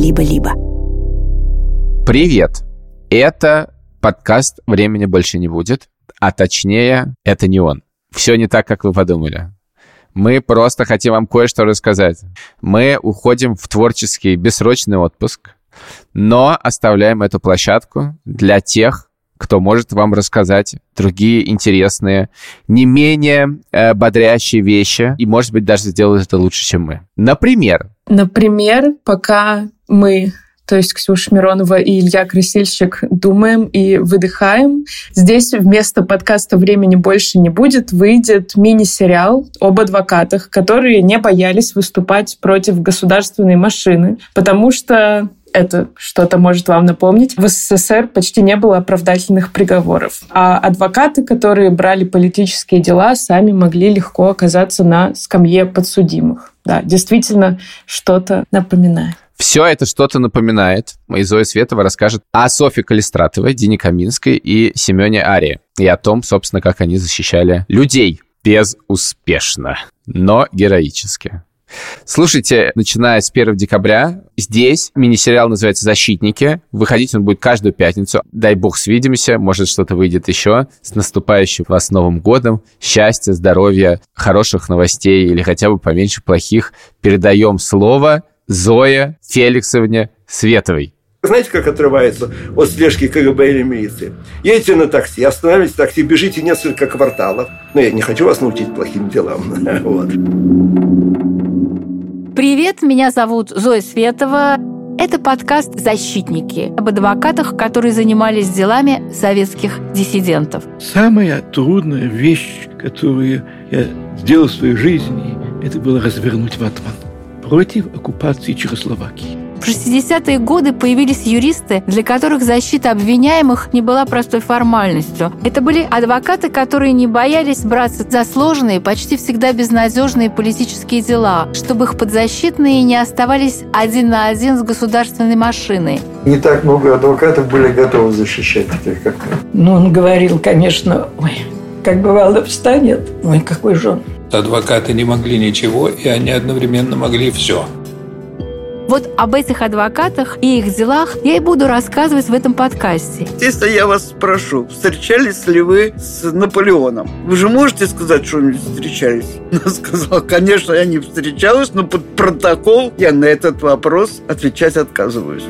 либо-либо. Привет! Это подкаст «Времени больше не будет», а точнее, это не он. Все не так, как вы подумали. Мы просто хотим вам кое-что рассказать. Мы уходим в творческий бессрочный отпуск, но оставляем эту площадку для тех, кто может вам рассказать другие интересные, не менее э, бодрящие вещи, и, может быть, даже сделают это лучше, чем мы. Например? Например, пока мы то есть Ксюша Миронова и Илья Красильщик думаем и выдыхаем. Здесь вместо подкаста «Времени больше не будет» выйдет мини-сериал об адвокатах, которые не боялись выступать против государственной машины, потому что это что-то может вам напомнить. В СССР почти не было оправдательных приговоров. А адвокаты, которые брали политические дела, сами могли легко оказаться на скамье подсудимых. Да, действительно, что-то напоминает. Все это что-то напоминает. И Зоя Светова расскажет о Софье Калистратовой, Дине Каминской и Семене Арии. И о том, собственно, как они защищали людей безуспешно, но героически. Слушайте, начиная с 1 декабря, здесь мини-сериал называется «Защитники». Выходить он будет каждую пятницу. Дай бог свидимся, может что-то выйдет еще. С наступающим вас Новым годом. Счастья, здоровья, хороших новостей или хотя бы поменьше плохих. Передаем слово Зое Феликсовне Световой. Знаете, как отрывается от слежки КГБ или милиции? Едете на такси, останавливаетесь в такси, бежите несколько кварталов. Но я не хочу вас научить плохим делам. Вот. Привет, меня зовут Зоя Светова. Это подкаст «Защитники» об адвокатах, которые занимались делами советских диссидентов. Самая трудная вещь, которую я сделал в своей жизни, это было развернуть ватман против оккупации Чехословакии. В 60-е годы появились юристы, для которых защита обвиняемых не была простой формальностью. Это были адвокаты, которые не боялись браться за сложные, почти всегда безнадежные политические дела, чтобы их подзащитные не оставались один на один с государственной машиной. Не так много адвокатов были готовы защищать таких, как. Ну, он говорил, конечно, ой, как бывало встанет, ой, какой же он. Адвокаты не могли ничего, и они одновременно могли все. Вот об этих адвокатах и их делах я и буду рассказывать в этом подкасте. Если я вас спрошу, встречались ли вы с Наполеоном? Вы же можете сказать, что не встречались? Она сказала, конечно, я не встречалась, но под протокол я на этот вопрос отвечать отказываюсь.